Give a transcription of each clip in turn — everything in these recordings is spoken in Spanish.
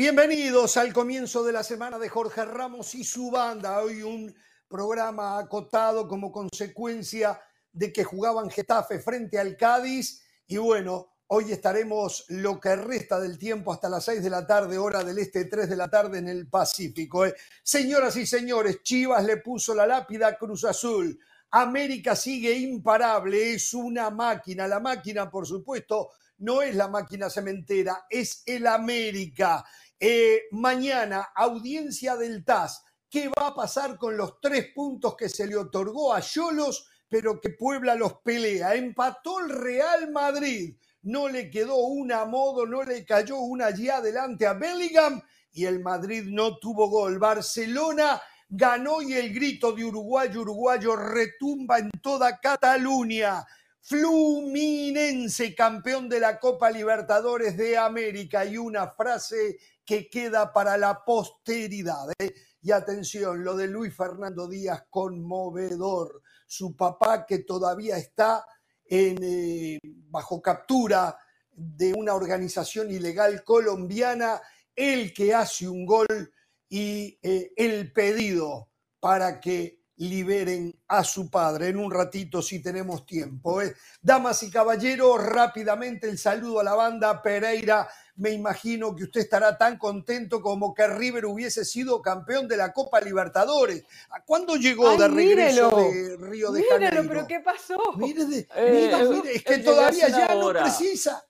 Bienvenidos al comienzo de la semana de Jorge Ramos y su banda. Hoy un programa acotado como consecuencia de que jugaban Getafe frente al Cádiz. Y bueno, hoy estaremos lo que resta del tiempo hasta las 6 de la tarde, hora del este, 3 de la tarde en el Pacífico. ¿eh? Señoras y señores, Chivas le puso la lápida a Cruz Azul. América sigue imparable, es una máquina. La máquina, por supuesto, no es la máquina cementera, es el América. Eh, mañana, audiencia del TAS. ¿Qué va a pasar con los tres puntos que se le otorgó a Cholos, pero que Puebla los pelea? Empató el Real Madrid. No le quedó una a modo, no le cayó una allí adelante a Bellingham y el Madrid no tuvo gol. Barcelona ganó y el grito de uruguayo uruguayo retumba en toda Cataluña. Fluminense, campeón de la Copa Libertadores de América. Y una frase que queda para la posteridad. ¿eh? Y atención, lo de Luis Fernando Díaz, conmovedor. Su papá que todavía está eh, bajo captura de una organización ilegal colombiana, el que hace un gol y eh, el pedido para que liberen a su padre. En un ratito, si tenemos tiempo. ¿eh? Damas y caballeros, rápidamente el saludo a la banda Pereira. Me imagino que usted estará tan contento como que River hubiese sido campeón de la Copa Libertadores. ¿Cuándo llegó de regreso de Río de Janeiro? pero ¿qué pasó? Mire, de, eh, mire, es que todavía ya no precisa.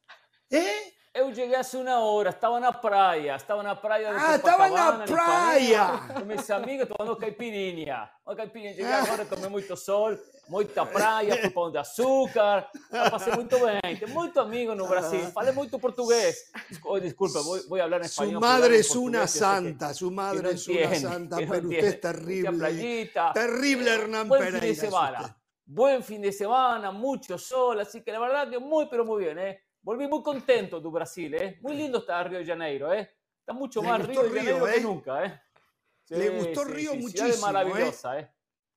¿Eh? Eu cheguei hace una hora, estava na praia, estava na praia de Ah, estava na praia! Com meus amigos tomando caipirinha. Uma caipirinha, cheguei agora, tomei muito sol, muita praia, fui pão de açúcar, passei muito bem. Tem muito amigo no Brasil, falei muito português. Oh, desculpa, vou, vou falar em espanhol. Su madre es una santa, su madre es una santa, pero usted es terrible. Playita. Terrible Hernán Buen Pereira. fin de semana. Buen fin de semana, mucho sol, así que la verdad que muy, pero muy bien, ¿eh? Volví muy contento de Brasil, ¿eh? Muy lindo está Río de Janeiro, ¿eh? Está mucho Le más Río de Janeiro Río, que ¿eh? nunca, ¿eh? Le gustó Río Ciudad muchísimo, maravillosa, ¿eh?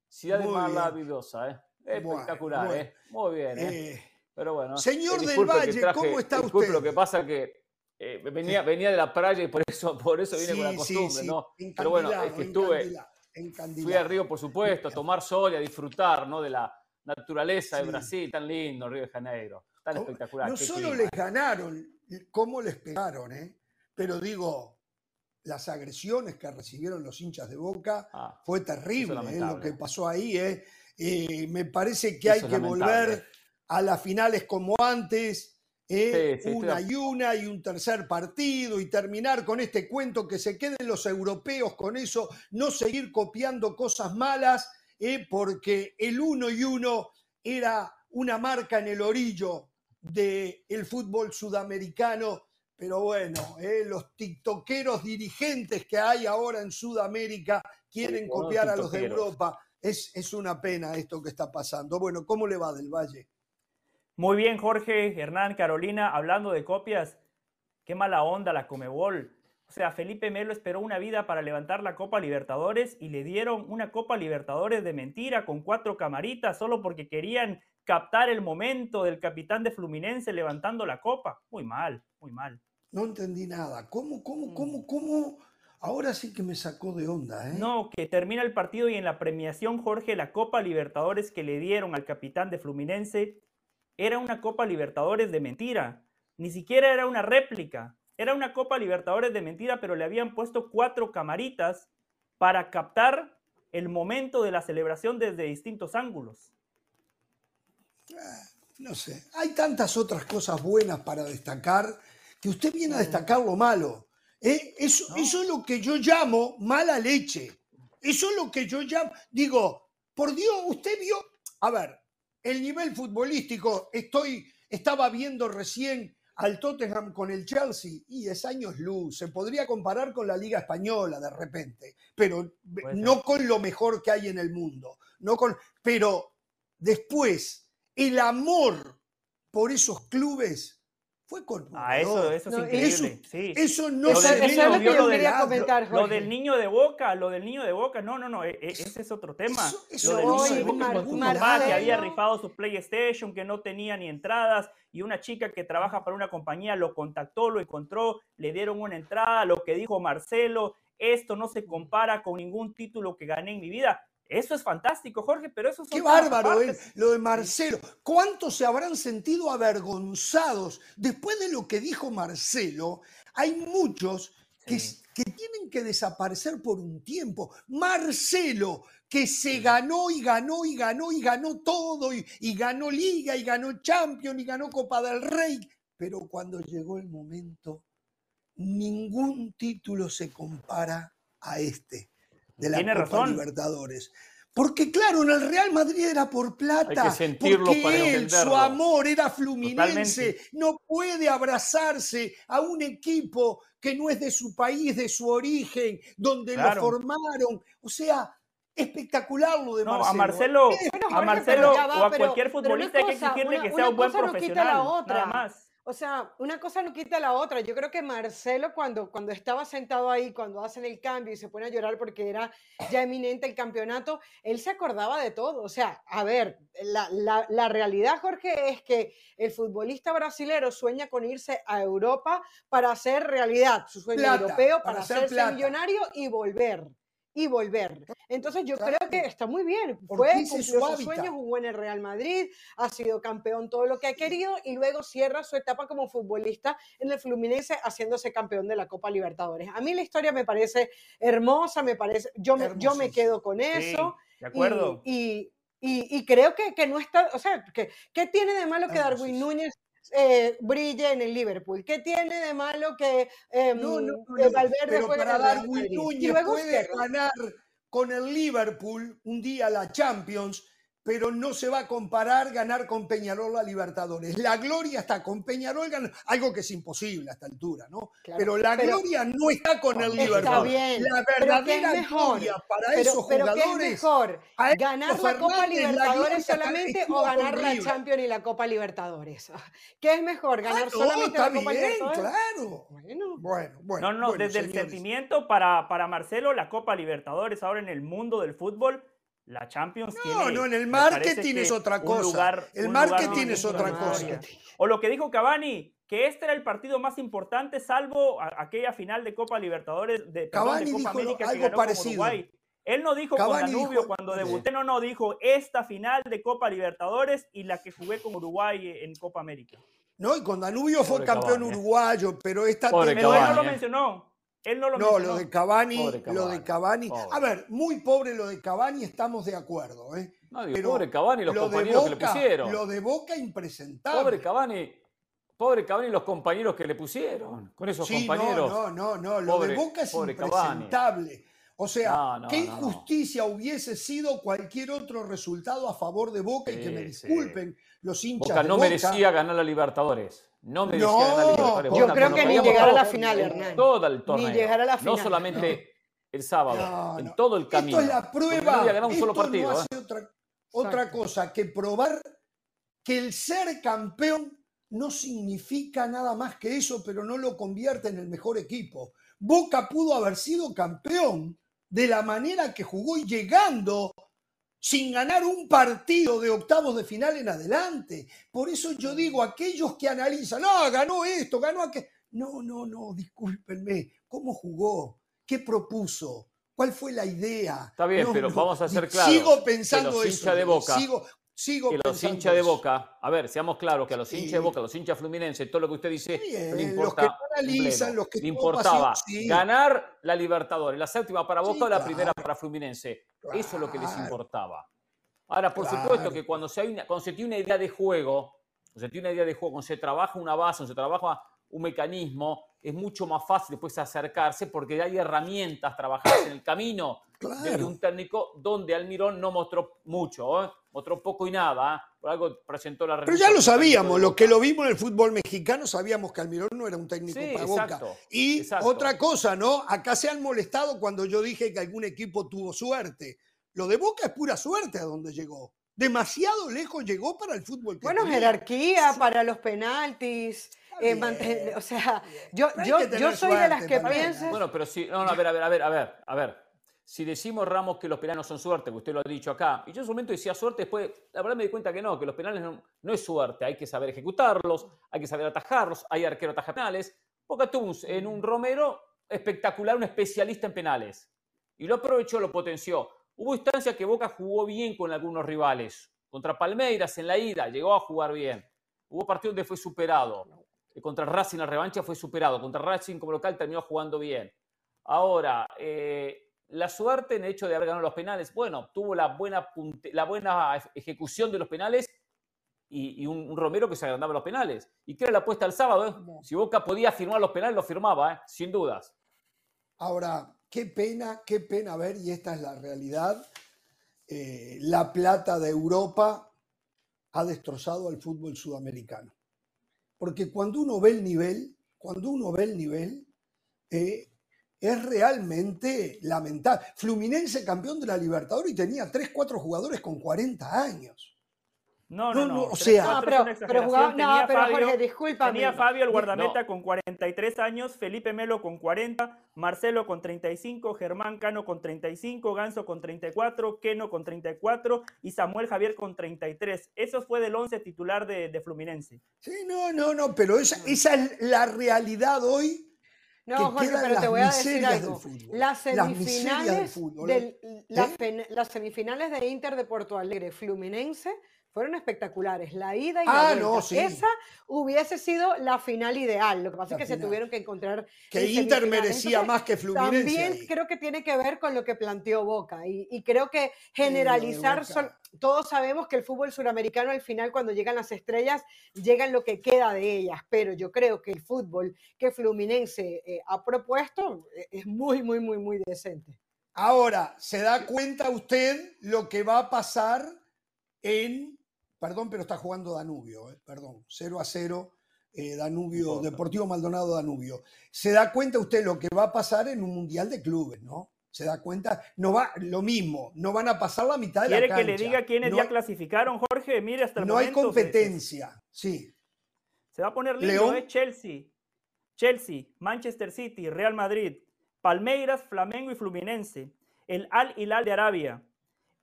Ciudad Muy maravillosa, ¿eh? Espectacular, bueno. ¿eh? Muy bien, ¿eh? Eh, Pero bueno. Señor del disculpe que Valle, traje- ¿cómo está disculpe, usted? lo que pasa que eh, venía, venía de la playa y por eso, por eso vine con la sí, costumbre, sí, sí, ¿no? Pero bueno, es que estuve, fui a Río, por supuesto, a tomar sol y a disfrutar, ¿no? De la naturaleza de Sí. Brasil, tan lindo, Río de Janeiro, tan No- espectacular. No qué solo clima, les ganaron, cómo les pegaron, ¿eh? Pero digo, las agresiones que recibieron los hinchas de Boca Ah, fue terrible, ¿eh? lo que pasó ahí. ¿eh? Eh, me parece que Eso hay que lamentable. volver a las finales como antes. Sí, una y una y un tercer partido y terminar con este cuento que se queden los europeos con eso, no seguir copiando cosas malas, porque el uno y uno era una marca en el orillo del fútbol sudamericano. Pero bueno, ¿eh? los tiktokeros dirigentes que hay ahora en Sudamérica quieren Bueno, copiar a los de. Europa. Es, es una pena esto que está pasando. Bueno, ¿cómo le va del Valle? Muy bien, Jorge, Hernán, Carolina, hablando de copias, qué mala onda la Comebol. O sea, Felipe Melo esperó una vida para levantar la Copa Libertadores y le dieron una Copa Libertadores de mentira con cuatro camaritas solo porque querían captar el momento del capitán de Fluminense levantando la copa. Muy mal, muy mal. No entendí nada. ¿Cómo, cómo, Mm. cómo, cómo? Ahora sí que me sacó de onda, ¿eh? No, que termina el partido y en la premiación, Jorge, la Copa Libertadores que le dieron al capitán de Fluminense era una Copa Libertadores de mentira. Ni siquiera era una réplica. Era una Copa Libertadores de mentira, pero le habían puesto cuatro camaritas para captar el momento de la celebración desde distintos ángulos. No sé. Hay tantas otras cosas buenas para destacar que usted viene a destacar lo malo. ¿eh? Eso, No. eso es lo que yo llamo mala leche. Eso es lo que yo llamo. Digo, por Dios, usted vio. A ver, el nivel futbolístico, estoy, estaba viendo recién al Tottenham con el Chelsea y es años luz. Se podría comparar con la Liga Española de repente, pero no con lo mejor que hay en el mundo. No con, pero después, el amor por esos clubes fue conmovedor. Ah, eso, eso es No, increíble. sí. Eso no Lo se ve eso lo que yo quería comentar, Lo Jorge. del niño de boca, lo del niño de boca, no, no, no, e- e- ese es otro tema. Eso- eso lo del no, niño de boca con su que había rifado su PlayStation, que no tenía ni entradas, y una chica que trabaja para una compañía lo contactó, lo encontró, le dieron una entrada, lo que dijo Marcelo, esto no se compara con ningún título que gané en mi vida. Eso es fantástico, Jorge, pero eso Qué bárbaro es lo de Marcelo. ¿Cuántos se habrán sentido avergonzados después de lo que dijo Marcelo? Hay muchos que, Sí. que tienen que desaparecer por un tiempo. Marcelo, que se ganó y ganó y ganó y ganó todo, y, y ganó Liga y ganó Champions y ganó Copa del Rey. Pero cuando llegó el momento, ningún título se compara a este de la Tiene Copa razón. Libertadores. Porque claro, en el Real Madrid era por plata. Sentirlo porque para él, su amor era fluminense. Totalmente. No puede abrazarse a un equipo que no es de su país, de su origen, donde Claro. lo formaron. O sea, espectacular lo de No, Marcelo. a Marcelo, Bueno, a Marcelo pero o a cualquier futbolista hay que cosa, exigirle una- que sea un buen cosa profesional, otra. nada más. O sea, una cosa no quita la otra. Yo creo que Marcelo cuando, cuando estaba sentado ahí, cuando hacen el cambio y se pone a llorar porque era ya eminente el campeonato, él se acordaba de todo. O sea, a ver, la, la- la realidad, Jorge, es que el futbolista brasilero sueña con irse a Europa para hacer realidad su sueño Plata, europeo, para para, hacer hacerse plata. millonario y volver. Y volver. Entonces yo Claro. creo que está muy bien. Fue, cumplió su sus sueños, jugó en el Real Madrid, ha sido campeón todo lo que ha querido y luego cierra su etapa como futbolista en el Fluminense haciéndose campeón de la Copa Libertadores. A mí la historia me parece hermosa, me parece, yo me, yo me quedo con Sí, eso. de acuerdo. Y, y- y- y creo que, que no está, o sea, que, ¿qué tiene de malo que Darwin. Núñez eh, brille en el Liverpool? ¿Qué tiene de malo que em, No, no, no, eh, Valverde pero para Darwin Núñez puede cierra. ganar con el Liverpool un día la Champions, pero no se va a comparar ganar con Peñarol la Libertadores. La gloria está con Peñarol, algo que es imposible a esta altura, ¿no? Claro, pero la pero- gloria no está con el Está Liverpool. bien, La pero ¿qué es verdadera mejor? gloria para Pero, esos pero ¿qué es jugadores mejor? a ¿Ganar la Copa Fernández, Libertadores solamente o ganar la. Champions y la Copa Libertadores? ¿Qué es mejor? Ah, ¿Ganar no, solamente está la Copa bien, Libertadores? claro. Bueno, Bueno, bueno. No, no, bueno, desde el sentimiento para, para Marcelo, la Copa Libertadores ahora en el mundo del fútbol, la Champions No, tiene. no, en el marketing que es otra cosa. lugar- El marketing es otra cosa. O lo que dijo Cavani, que este era el partido más importante, salvo a- aquella final de Copa Libertadores, de, perdón, Cavani de Copa dijo que algo con parecido. Uruguay. Él no dijo Cavani con Danubio dijo- cuando debuté, no, no, dijo esta final de Copa Libertadores y la que jugué con Uruguay en Copa América. No, y con Danubio fue campeón Cavani, eh. uruguayo, pero esta Pobre Pero él no lo eh. mencionó. Él no lo No, mencionó. lo de Cavani, Pobre lo de Cavani, pobre. A ver, muy pobre lo de Cavani, estamos de acuerdo, ¿eh? No, digo, Pero pobre Cavani y los lo de compañeros que le Boca- pusieron. Lo de Boca impresentable. Pobre Cavani, pobre Cavani y los compañeros que le pusieron. Con esos Sí, compañeros. no, no, no, no. Lo Pobre- de Boca es Cavani. impresentable. O sea, No, no, qué no, no. injusticia hubiese sido cualquier otro resultado a favor de Boca y que me sí. disculpen los hinchas Boca de no Boca. merecía ganar la Libertadores. No merecía No, ganar la Libertadores. yo Boca creo que ni llegar a la final, en Hernán. Todo el torneo. llegar a la No final. solamente el sábado, No, en no. todo el camino. Esto es la prueba. No ganado un solo Esto partido. no ¿eh? hace otra, otra cosa que probar que el ser campeón no significa nada más que eso, pero no lo convierte en el mejor equipo. Boca pudo haber sido campeón de la manera que jugó y llegando sin ganar un partido de octavos de final en adelante. Por eso yo digo, aquellos que analizan, no, ganó esto, ganó aquello. No, no, no, discúlpenme. ¿Cómo jugó? ¿Qué propuso? ¿Cuál fue la idea? Está bien, No, pero no, vamos a ser claros, Sigo que pensando los eso. de Boca- Sigo, sigo Que los hinchas de. Boca, a ver, seamos claros, que a los Sí. hinchas de Boca, a los hinchas fluminenses, todo lo que usted dice, bien, le los que analizan, los que le importaba pasión, sí. ganar la Libertadores, la séptima para Boca Sí, o la claro. primera para Fluminense. Eso es lo que les importaba. Ahora, por Claro. supuesto que cuando se, hay una- cuando se tiene una idea de juego, cuando se tiene una idea de juego, cuando se trabaja una base, cuando se trabaja un mecanismo, es mucho más fácil después acercarse porque hay herramientas trabajadas en el camino de Claro. un técnico donde Almirón no mostró mucho, ¿eh? mostró poco y nada, ¿eh? por algo presentó la Pero ya lo sabíamos, de lo que lo vimos en el fútbol mexicano, sabíamos que Almirón no era un técnico Sí, para exacto, Boca. Y exacto. otra cosa, ¿no? Acá se han molestado cuando yo dije que algún equipo tuvo suerte. Lo de Boca es pura suerte a donde llegó. Demasiado lejos llegó para el fútbol. que Bueno, tenía. jerarquía para los penaltis, eh, mantener- o sea, yo, yo, yo soy de las que también, piensa. Bueno, pero sí, no, no, a ver, a ver, a ver, a ver, a ver. Si decimos Ramos que los penales son suerte, que usted lo ha dicho acá, y yo en su momento decía suerte, después la verdad me di cuenta que no, que los penales no, no es suerte, hay que saber ejecutarlos, hay que saber atajarlos, hay arquero ataja penales. Boca tuvo en un Romero espectacular, un especialista en penales, y lo aprovechó, lo potenció. Hubo instancias que Boca jugó bien con algunos rivales, contra Palmeiras en la ida, llegó a jugar bien. Hubo partidos donde fue superado. Contra Racing la revancha fue superado. Contra Racing como local terminó jugando bien. Ahora, eh, la suerte en el hecho de haber ganado los penales, bueno, tuvo la buena, la buena ej- ejecución de los penales y, y un, un Romero que se agrandaba los penales. ¿Y qué era la apuesta el sábado? eh? Si Boca podía firmar los penales, lo firmaba, eh, sin dudas. Ahora, qué pena, qué pena ver, y esta es la realidad, eh, la plata de Europa ha destrozado al fútbol sudamericano. Porque cuando uno ve el nivel, cuando uno ve el nivel, eh, es realmente lamentable. Fluminense campeón de la Libertadores y tenía 3, 4 jugadores con 40 años. No, No, no, no. no, o sea- No, pero, una pero jugaba, no, Tenía pero Fabio- Jorge, discúlpame. Tenía Fabio el guardameta No. con 43 años, Felipe Melo con 40, Marcelo con 35, Germán Cano con 35, Ganso con 34, Keno con 34 y Samuel Javier con 33. Eso fue del 11 titular de, de Fluminense. Sí, no, no, no, pero esa, esa es la realidad hoy No, que Jorge, pero te voy a decir algo. fútbol. Las Las miserias del semifinales, fútbol. del- ¿Eh? las semifinales de Inter de Porto Alegre Fluminense fueron espectaculares. La ida y Ah, la no, vuelta. sí. Esa hubiese sido la final ideal. Lo que pasa La es que se tuvieron que encontrar. que en Inter merecía Entonces, más que Fluminense. También ahí. creo que tiene que ver con lo que planteó Boca y, y creo que generalizar, todos sabemos que el fútbol suramericano al final cuando llegan las estrellas llegan lo que queda de ellas, pero yo creo que el fútbol que Fluminense eh, ha propuesto eh, es muy, muy, muy, muy decente. Ahora, ¿se da cuenta usted lo que va a pasar en... Perdón, pero está jugando Danubio, eh, perdón, 0 a 0, eh, Danubio. Deportivo Maldonado Danubio. ¿Se da cuenta usted lo que va a pasar en un Mundial de Clubes, no? ¿Se da cuenta? No va, lo mismo, no van a pasar la mitad de la ¿Quiere cancha. que le diga quiénes no, ya clasificaron, Jorge? Mire, hasta el no hay momento se- se- competencia, sí. Se va a poner lindo, León. ¿eh? Chelsea, Chelsea, Manchester City, Real Madrid, Palmeiras, Flamengo y Fluminense, el Al Hilal de Arabia,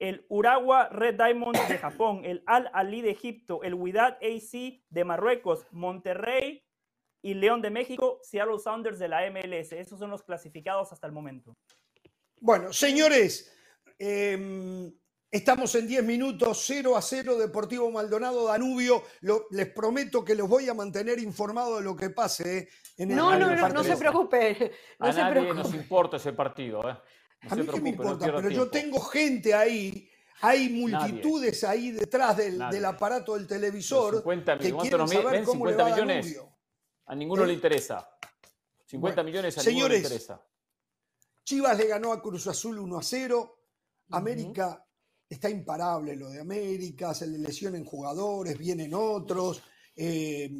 el Urawa Red Diamonds de Japón, el Al Ali de Egipto, el Wydad AC de Marruecos, Monterrey y León de México, Seattle Sounders de la MLS. Esos son los clasificados hasta el momento. Bueno, señores, eh, estamos en 10 minutos, 0 a 0, Deportivo Maldonado Danubio. Lo- les prometo que los voy a mantener informados de lo que pase eh, en el No, no, no, no se partido. preocupe. No A se nadie nos importa ese partido. ¿eh? No A mí qué me no importa, pero yo tengo gente ahí, hay Nadie. multitudes ahí detrás del, del aparato del televisor 50 que quieren ¿cuánto nos saber ven? cómo le 50 va a millones. Danubio. A ninguno ¿Eh? le interesa. 50 Bueno, millones a ninguno le interesa. Chivas le ganó a Cruz Azul 1 a 0. América está imparable lo de América, se le lesionan jugadores, vienen otros. eh,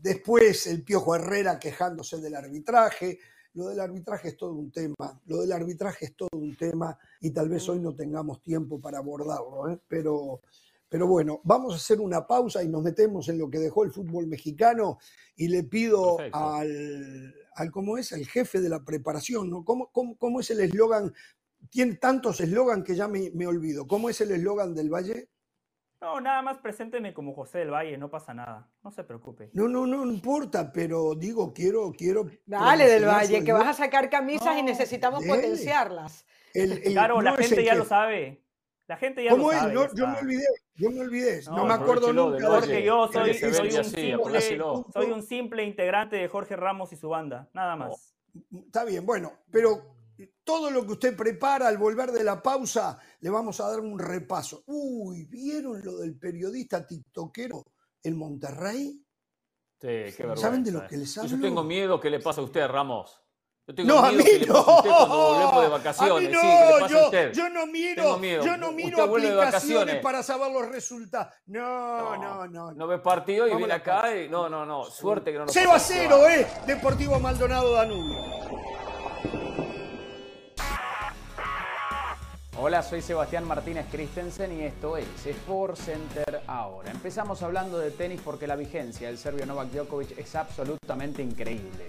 después el Piojo Herrera quejándose del arbitraje. Lo del arbitraje es todo un tema, lo del arbitraje es todo un tema y tal vez hoy no tengamos tiempo para abordarlo, ¿eh? pero, pero bueno, vamos a hacer una pausa y nos metemos en lo que dejó el fútbol mexicano y le pido Perfecto. al, al, ¿cómo es? Al jefe de la preparación, ¿no? ¿Cómo, cómo, cómo es el eslogan? Tiene tantos eslogan que ya me, me olvido. ¿Cómo es el eslogan del Valle? No, nada más presénteme como José del Valle, no pasa nada. No se preocupe. No, no, no importa, pero digo, quiero, quiero. Dale del Valle, que vas a sacar camisas y necesitamos dele. potenciarlas. El- el- Claro, la no gente ya lo sabe. La gente ya ¿Cómo lo es? sabe. No, yo me olvidé, yo me olvidé. No, No, me acuerdo nunca. del de- Valle. Jorge, yo soy, un así, simple, soy un simple integrante de Jorge Ramos y su banda, nada más. Está bien, bueno, pero todo lo que usted prepara al volver de la pausa, le vamos a dar un repaso. Uy, ¿vieron lo del periodista tiktokero en Monterrey? Sí, qué vergüenza. ¿Saben de lo eh. que les Yo hablo? tengo miedo que le pase a usted, Ramos. Yo tengo No, a miedo mí que le no. pase a usted cuando volvemos de A vacaciones. mí no, sí, que le pase a yo, usted. yo no miro, Tengo miedo. yo no miro aplicaciones para saber los resultados. No, no, no. No ve partido y viene a acá y. No, no, no. Suerte que no nos 0 a pase. 0, ¿eh? Deportivo Maldonado Danubio. Hola, soy Sebastián Martínez Christensen y esto es Sport Center ahora. Empezamos hablando de tenis porque la vigencia del serbio Novak Djokovic es absolutamente increíble.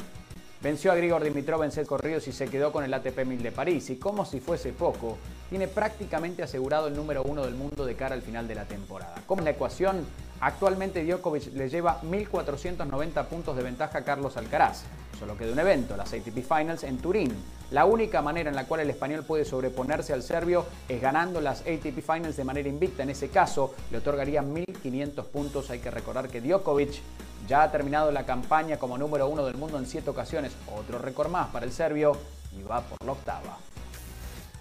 Venció a Grigor Dimitrov en set corridos y se quedó con el ATP 1000 de París y como si fuese poco, tiene prácticamente asegurado el número uno del mundo de cara al final de la temporada. ¿Cómo la ecuación? Actualmente Djokovic le lleva 1.490 puntos de ventaja a Carlos Alcaraz. Solo queda un evento, las ATP Finals en Turín. La única manera en la cual el español puede sobreponerse al serbio es ganando las ATP Finals de manera invicta. En ese caso, le otorgaría 1.500 puntos. Hay que recordar que Djokovic ya ha terminado la campaña como número uno del mundo en siete ocasiones. Otro récord más para el serbio y va por la octava.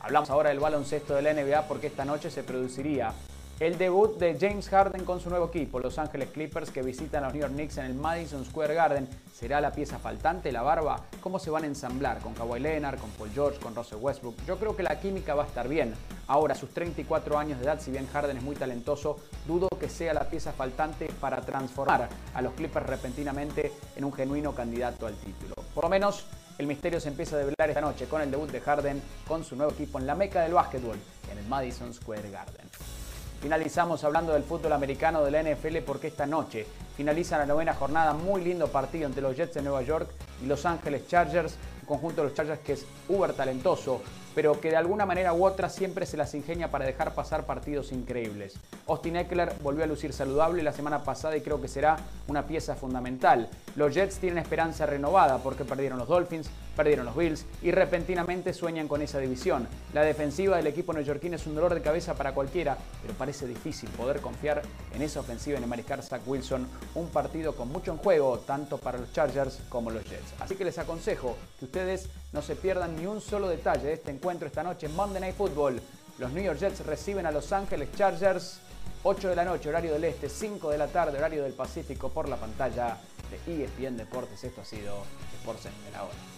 Hablamos ahora del baloncesto de la NBA porque esta noche se produciría el debut de James Harden con su nuevo equipo, Los Ángeles Clippers, que visitan a los New York Knicks en el Madison Square Garden. ¿Será la pieza faltante, la barba? ¿Cómo se van a ensamblar con Kawhi Leonard, con Paul George, con Russell Westbrook? Yo creo que la química va a estar bien. Ahora, a sus 34 años de edad, si bien Harden es muy talentoso, dudo que sea la pieza faltante para transformar a los Clippers repentinamente en un genuino candidato al título. Por lo menos, el misterio se empieza a develar esta noche con el debut de Harden con su nuevo equipo en la meca del básquetbol, en el Madison Square Garden. Finalizamos hablando del fútbol americano de la NFL porque esta noche finaliza la novena jornada, muy lindo partido entre los Jets de Nueva York y Los Ángeles Chargers, un conjunto de los Chargers que es uber talentoso, pero que de alguna manera u otra siempre se las ingenia para dejar pasar partidos increíbles. Austin Eckler volvió a lucir saludable la semana pasada y creo que será una pieza fundamental. Los Jets tienen esperanza renovada porque perdieron los Dolphins, perdieron los Bills y repentinamente sueñan con esa división. La defensiva del equipo neoyorquino es un dolor de cabeza para cualquiera, pero parece difícil poder confiar en esa ofensiva en el mariscal Zach Wilson, un partido con mucho en juego tanto para los Chargers como los Jets. Así que les aconsejo que ustedes no se pierdan ni un solo detalle de este encuentro esta noche en Monday Night Football. Los New York Jets reciben a Los Ángeles Chargers 8 de la noche, horario del este, 5 de la tarde, horario del Pacífico, por la pantalla de ESPN Deportes. Esto ha sido Sports Center ahora.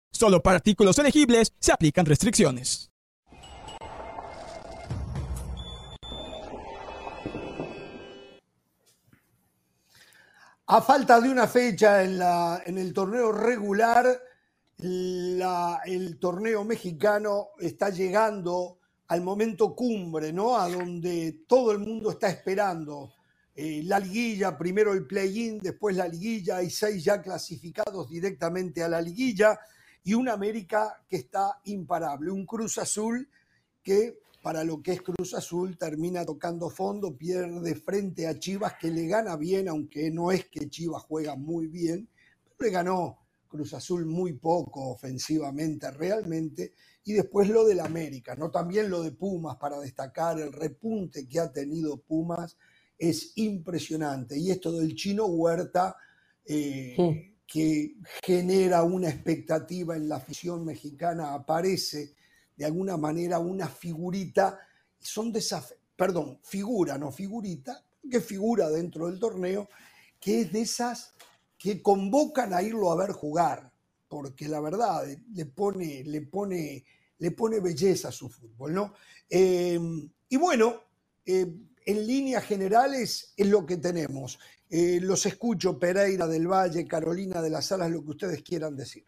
Solo para artículos elegibles se aplican restricciones. A falta de una fecha en, la, en el torneo regular, la- el torneo mexicano está llegando al momento cumbre, ¿no? A donde todo el mundo está esperando. Eh, la liguilla, primero el play-in, después la liguilla, hay seis ya clasificados directamente a la liguilla y un América que está imparable, un Cruz Azul que para lo que es Cruz Azul termina tocando fondo, pierde frente a Chivas que le gana bien, aunque no es que Chivas juega muy bien, pero le ganó Cruz Azul muy poco ofensivamente realmente, y después lo del América, ¿no? También lo de Pumas para destacar el repunte que ha tenido Pumas es impresionante. Y esto del chino Huerta, eh, que genera una expectativa en la afición mexicana, aparece de alguna manera una figurita, son perdón, figura, no figurita, que figura dentro del torneo, que es de esas que convocan a irlo a ver jugar, porque la verdad eh, le pone, le pone, le pone belleza a su fútbol, ¿no? Eh, y bueno, eh, en líneas generales es lo que tenemos. Eh, los escucho, Pereira del Valle, Carolina de las Salas, lo que ustedes quieran decir.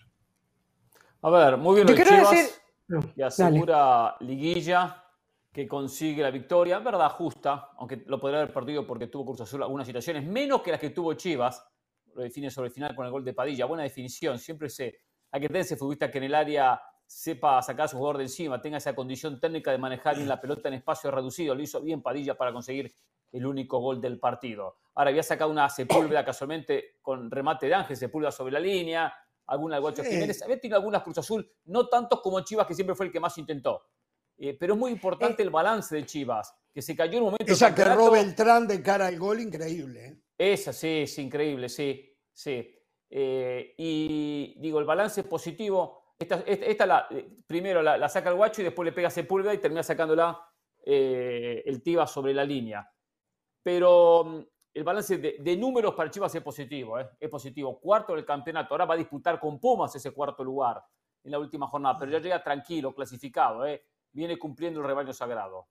A ver, muy bien Yo Chivas, decir- No, que dale. asegura liguilla, que consigue la victoria, verdad, justa, aunque lo podría haber perdido porque tuvo Cruz Azul algunas situaciones, menos que las que tuvo Chivas, lo define sobre el final con el gol de Padilla, buena definición, siempre se, hay que tener ese futbolista que en el área sepa sacar a su jugador de encima, tenga esa condición técnica de manejar bien la pelota en espacio reducido. Lo hizo bien Padilla para conseguir el único gol del partido. Ahora había sacado una Sepúlveda casualmente con remate de Ángel, Sepúlveda sobre la línea, alguna de Guacho Jiménez. Había tenido algunas Cruz Azul, no tantos como Chivas, que siempre fue el que más intentó. Eh, pero es muy importante el balance de Chivas, que se cayó en un momento. Esa que roba el tran de cara al gol, increíble. ¿eh? Esa, sí, es increíble, sí, sí. Eh, y digo, el balance es positivo. Esta, la, primero la, saca el guacho y después le pega Sepúlveda y termina sacándola el Tiba sobre la línea. Pero mm, el balance de, números para Chivas es positivo, es positivo. Cuarto del campeonato. Ahora va a disputar con Pumas ese cuarto lugar en la última jornada, pero ya llega tranquilo, clasificado. ¿eh? viene cumpliendo el rebaño sagrado?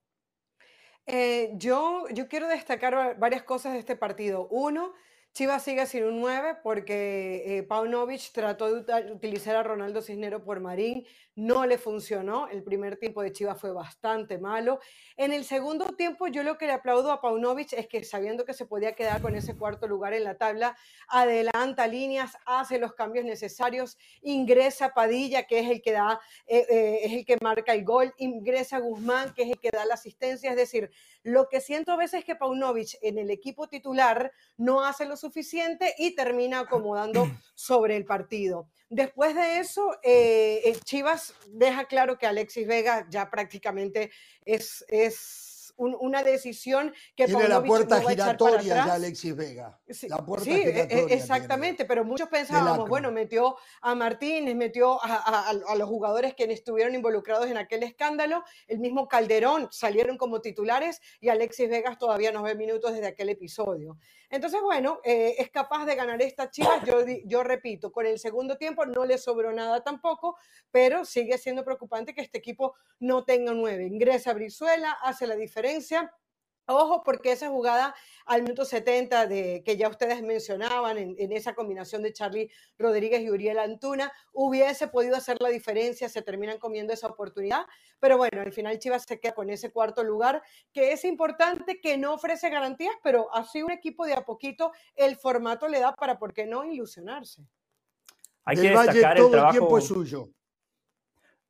Eh, yo, yo quiero destacar varias cosas de este partido. Uno, Chivas sigue sin un 9 porque eh, Paunovic trató de utilizar a Ronaldo Cisnero por Marín, no le funcionó, el primer tiempo de Chivas fue bastante malo. En el segundo tiempo yo lo que le aplaudo a Paunovic es que sabiendo que se podía quedar con ese cuarto lugar en la tabla, adelanta líneas, hace los cambios necesarios, ingresa Padilla, que es el que da, eh, eh, es el que marca el gol, ingresa Guzmán, que es el que da la asistencia, es decir, lo que siento a veces es que Paunovic en el equipo titular no hace lo suficiente y termina acomodando sobre el partido. Después de eso, eh, eh, Chivas deja claro que Alexis Vega ya prácticamente es, es una decisión que tiene la puerta giratoria de Alexis Vega. Sí, la puerta sí e, e, exactamente, pero muchos pensábamos, bueno, metió a Martínez, metió a, los jugadores que estuvieron involucrados en aquel escándalo, el mismo Calderón salieron como titulares y Alexis Vegas todavía no ve minutos desde aquel episodio. Entonces, bueno, eh, es capaz de ganar esta Chivas, yo, yo repito, con el segundo tiempo no le sobró nada tampoco, pero sigue siendo preocupante que este equipo no tenga nueve. Ingresa Brizuela, hace la diferencia Ojo, porque esa jugada al minuto 70 de, que ya ustedes mencionaban en, esa combinación de Charlie Rodríguez y Uriel Antuna, hubiese podido hacer la diferencia, se terminan comiendo esa oportunidad, pero bueno, al final Chivas se queda con ese cuarto lugar, que es importante, que no ofrece garantías, pero así un equipo de a poquito, el formato le da para, ¿por qué no, ilusionarse? Hay que destacar el trabajo... tiempo es suyo.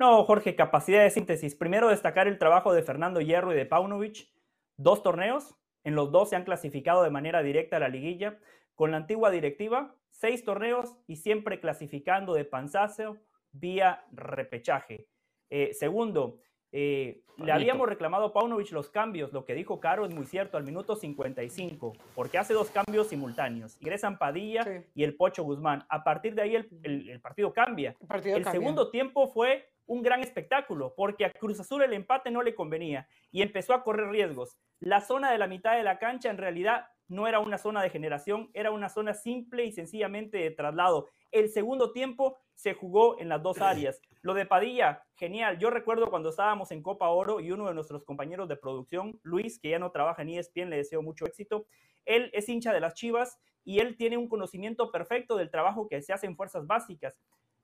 No, Jorge, capacidad de síntesis. Primero destacar el trabajo de Fernando Hierro y de Paunovic. Dos torneos, en los dos se han clasificado de manera directa a la liguilla. Con la antigua directiva, seis torneos y siempre clasificando de panzazo vía repechaje. Eh, segundo, eh, le habíamos reclamado a Paunovic los cambios. Lo que dijo Caro es muy cierto al minuto 55, porque hace dos cambios simultáneos. Ingresan Padilla y el Pocho Guzmán. A partir de ahí el, partido cambia. El, segundo tiempo fue un gran espectáculo, porque a Cruz Azul el empate no le convenía y empezó a correr riesgos. La zona de la mitad de la cancha en realidad no era una zona de generación, era una zona simple y sencillamente de traslado. El segundo tiempo se jugó en las dos áreas. Lo de Padilla, genial. Yo recuerdo cuando estábamos en Copa Oro y uno de nuestros compañeros de producción, Luis, que ya no trabaja en ESPN, le deseo mucho éxito. Él es hincha de las Chivas y él tiene un conocimiento perfecto del trabajo que se hace en fuerzas básicas.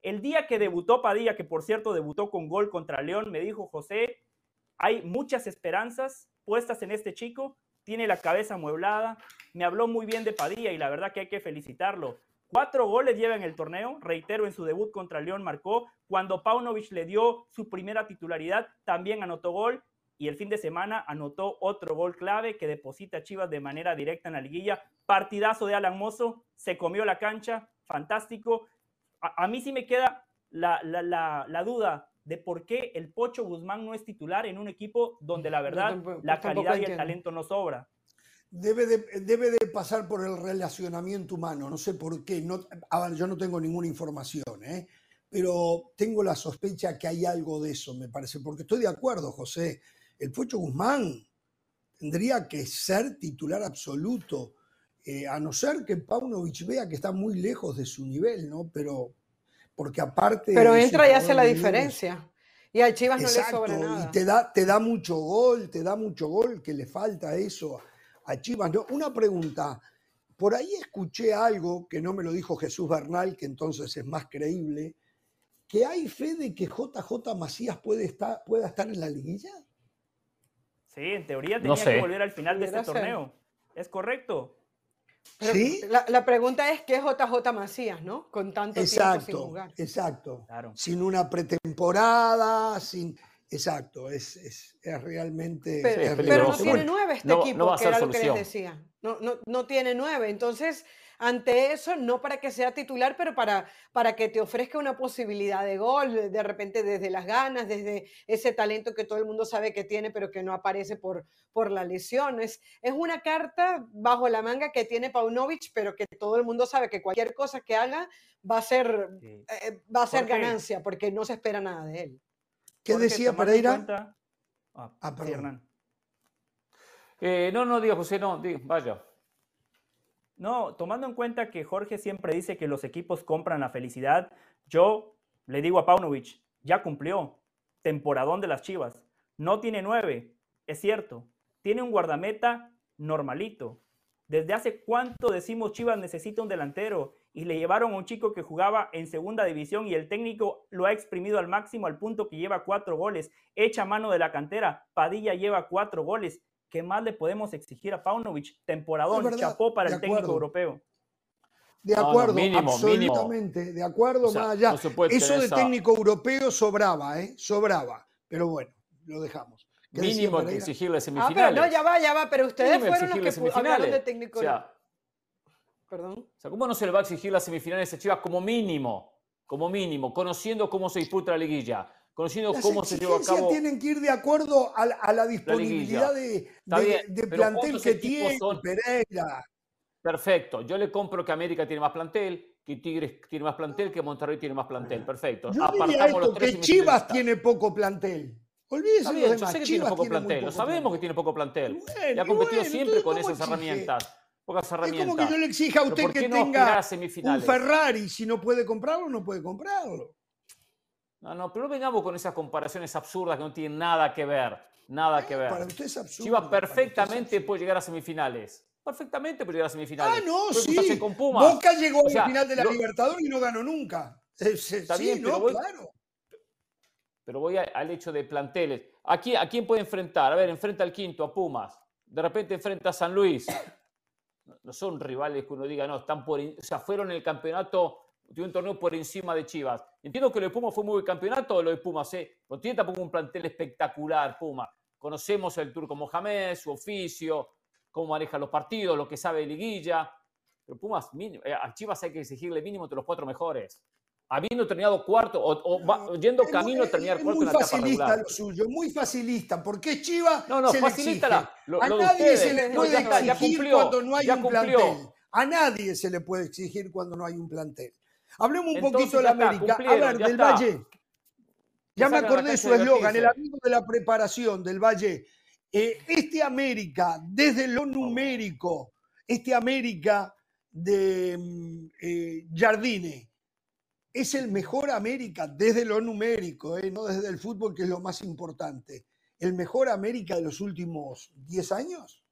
El día que debutó Padilla, que por cierto debutó con gol contra León, me dijo José, hay muchas esperanzas puestas en este chico, tiene la cabeza amueblada, me habló muy bien de Padilla y la verdad que hay que felicitarlo. Cuatro goles lleva en el torneo, reitero, en su debut contra León marcó, cuando Paunovic le dio su primera titularidad, también anotó gol y el fin de semana anotó otro gol clave que deposita Chivas de manera directa en la liguilla. Partidazo de Alan Mozo, se comió la cancha, fantástico a, mí sí me queda la, duda de por qué el Pocho Guzmán no es titular en un equipo donde la verdad la calidad y el talento no sobra. Debe de, debe de, pasar por el relacionamiento humano, no sé por qué, no, yo no tengo ninguna información, ¿eh? pero tengo la sospecha que hay algo de eso, me parece, porque estoy de acuerdo, José, el Pocho Guzmán tendría que ser titular absoluto eh, a no ser que Paunovic vea que está muy lejos de su nivel, ¿no? Pero, porque aparte... Pero entra y hace la diferencia. Y a Chivas no le sobra nada. Y te da, te da mucho gol, te da mucho gol, que le falta eso a Chivas. No, una pregunta. Por ahí escuché algo que no me lo dijo Jesús Bernal, que entonces es más creíble, que hay fe de que JJ Macías puede estar, pueda estar en la liguilla. Sí, en teoría tenía que volver al final de este torneo. Es correcto. Pero ¿Sí? La, la pregunta es, ¿qué es JJ Macías, no? Con tanto tiempo sin Exacto, jugar. exacto. Claro. Sin una pretemporada, sin... Exacto, es, es, es realmente... Pero, es pero no tiene nueve este no- equipo, que era lo que les decía. No, no, no tiene nueve. Entonces, ante eso, no para que sea titular, pero para, para que te ofrezca una posibilidad de gol, de- repente desde las ganas, desde ese talento que todo el mundo sabe que tiene, pero que no aparece por, por la lesión. Es, es una carta bajo la manga que tiene Paunovic, pero que todo el mundo sabe que cualquier cosa que haga va a ser, Sí. eh, va a ser ganancia, porque no se espera nada de él. ¿Qué decía Pereira? cuenta- Ah, Ah, perdón. Eh, no, no diga José, no, diga, vaya. No, tomando en cuenta que Jorge siempre dice que los equipos compran la felicidad, yo le digo a Paunovic, ya cumplió. Temporadón de las Chivas. No tiene nueve, es cierto. Tiene un guardameta normalito. ¿Desde hace cuánto decimos Chivas necesita un delantero? Y le llevaron a un chico que jugaba en segunda división y el técnico lo ha exprimido al máximo al punto que lleva cuatro goles. Echa mano de la cantera. Padilla lleva cuatro goles. ¿Qué más le podemos exigir a Paunovic? Temporadón, verdad, chapó para el técnico europeo. De No, no, acuerdo, mínimo. absolutamente, de acuerdo, O sea, más allá. no Eso de esa- técnico europeo sobraba, ¿eh? Sobraba. Pero bueno, lo dejamos. ¿Qué decía Mínimo que exigirle Ah, semifinales. pero no, ya va, ya va, pero ustedes Mínimo fueron los que hablaron de técnico. O sea, Perdón. O sea, ¿cómo no se le va a exigir las semifinales a Chivas como mínimo? Como mínimo, conociendo cómo se disputa la liguilla, conociendo Las cómo se lleva a cabo. tienen que ir de acuerdo a, la- a la disponibilidad de, Está de- bien, de pero plantel ¿cuántos que tiene son? Pereira. Perfecto. Yo le compro que América tiene más plantel, que Tigres tiene más plantel, que Monterrey tiene más plantel. Perfecto. Yo diría Apartamos los esto, tres que Chivas tiene poco plantel. Olvídese bien, los yo demás. sé que tiene Chivas poco tiene muy plantel, lo poco sabemos que tiene poco plantel. Bueno, y ha competido bueno, siempre con ¿cómo esas exige? herramientas. Pocas Es como herramientas. que yo le exija a usted ¿por qué que no tenga un? Ferrari. Si no puede comprarlo, no puede comprarlo. No, no, pero no vengamos con esas comparaciones absurdas que no tienen nada que ver. Nada que ver. Para usted es absurdo. Chivas perfectamente absurdo. puede llegar a semifinales. Perfectamente puede llegar a semifinales. Ah, no, Puede sí. cruzarse con Pumas. Boca llegó O sea, al final de la lo- Libertadores y no ganó nunca. Es- es- Está sí, bien, pero no, voy- claro. Pero voy a- al hecho de planteles. ¿A quién, ¿A quién puede enfrentar? A ver, enfrenta al quinto, a Pumas. De repente enfrenta a San Luis. No, son rivales que uno diga, no, están por. O sea, fueron en el campeonato de un torneo por encima de Chivas. Entiendo que lo de Pumas fue muy buen campeonato, lo de Pumas, ¿eh? No tiene tampoco un plantel espectacular, Pumas. Conocemos el turco Mohamed, su oficio, cómo maneja los partidos, lo que sabe de liguilla. Pero Pumas, mínimo- eh, a Chivas hay que exigirle mínimo entre los cuatro mejores. Habiendo terminado cuarto o, o va- yendo Es camino a terminar es cuarto muy en la facilista lo suyo, muy facilista, porque es Chivas No, no, se. Lo- a lo nadie se le No, puede ya está, ya exigir cumplió, cuando no hay un cumplió. plantel. A nadie se le puede exigir cuando no hay un plantel. Hablemos un Entonces poquito de la está, América. A ver, del está. Valle. Ya me acordé de su eslogan, el amigo de la preparación del Valle. Eh, este América, desde lo numérico, este América de mm, eh, Jardine, es el mejor América desde lo numérico, eh, no desde el fútbol, que es lo más importante. ¿El mejor América de los últimos 10 años?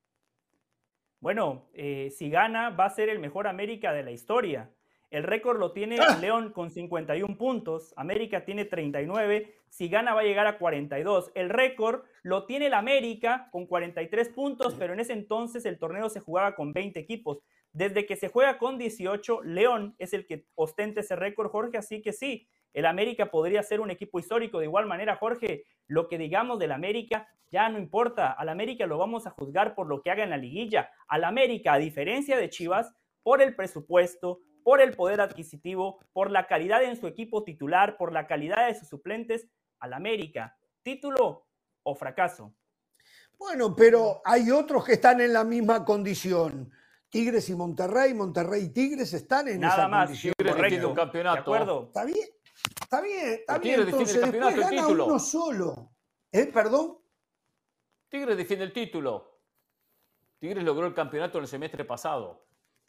Bueno, si gana, va a ser el mejor América de la historia. El récord lo tiene ¡Ah! León con 51 puntos, América tiene 39, si gana va a llegar a 42. El récord lo tiene el América con 43 puntos, pero en ese entonces el torneo se jugaba con 20 equipos. Desde que se juega con 18, León es el que ostenta ese récord, Jorge, así que sí, el América podría ser un equipo histórico. De igual manera, Jorge, lo que digamos del América ya no importa. Al América lo vamos a juzgar por lo que haga en la liguilla. Al América, a diferencia de Chivas, por el presupuesto, por el poder adquisitivo, por la calidad en su equipo titular, por la calidad de sus suplentes, al América, título o fracaso. Bueno, pero hay otros que están en la misma condición. Tigres y Monterrey, Monterrey y Tigres están en Nada esa más, condición. Tigres correcto. defiende un campeonato. ¿De acuerdo? Está bien, está bien, está bien. Tigres defiende el después el título. uno solo. ¿Eh? ¿Perdón? Tigres defiende el título. Tigres logró el campeonato en el semestre pasado.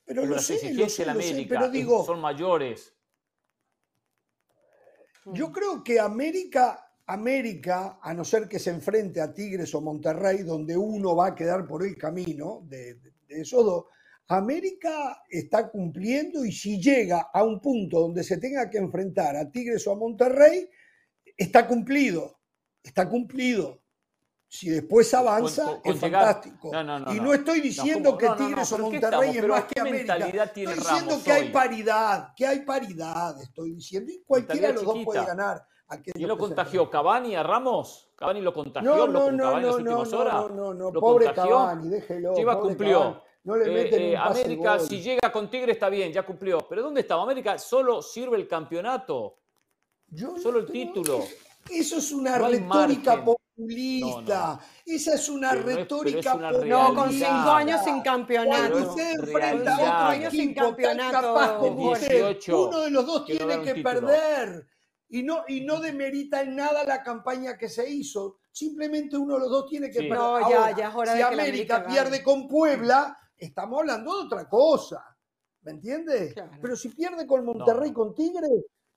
Pero Pero lo las sé, exigencias de la lo sé, América pero digo, son mayores. yo creo que América, América, a no ser que se enfrente a Tigres o Monterrey, donde uno va a quedar por el camino de, de- de esos dos, América está cumpliendo y si llega a un punto donde se tenga que enfrentar a Tigres o a Monterrey, está cumplido, está cumplido. Si después avanza, Con- con es llegar- fantástico. No, no, no, y no, estoy diciendo que Tigres o ¿qué Monterrey es más ¿qué que América. Estoy diciendo que hay paridad, que hay paridad, estoy diciendo. Y cualquiera de los dos puede ganar. ¿Y lo contagió Cavani a Ramos? ¿Cavani lo contagió? No, ¿Lo no, Cavani en las no, no, últimas horas? no, no, no, ¿Lo pobre contagió? Cavani, déjelo. Chivas cumplió. Cavani. No le Eh, meten eh, América, gol. si llega con Tigre está bien, ya cumplió. Pero ¿dónde estaba? América solo sirve el campeonato. Yo Solo el título. Eso es una retórica margen. Populista. No, no. Esa es una Pero no es- pero es retórica una populista. No, con cinco años sin Cuando campeonato. usted Pero es enfrenta a otro equipo tan campeonato. capaz como De usted, 18, uno de los dos tiene que título. perder. Y no, y no demerita en nada la campaña que se hizo. Simplemente uno de los dos tiene que Sí. perder. No, Ahora, ya es hora si de que la América pierde con Puebla, estamos hablando de otra cosa. ¿Me entiendes? Claro. Pero si pierde con Monterrey, No. con Tigre,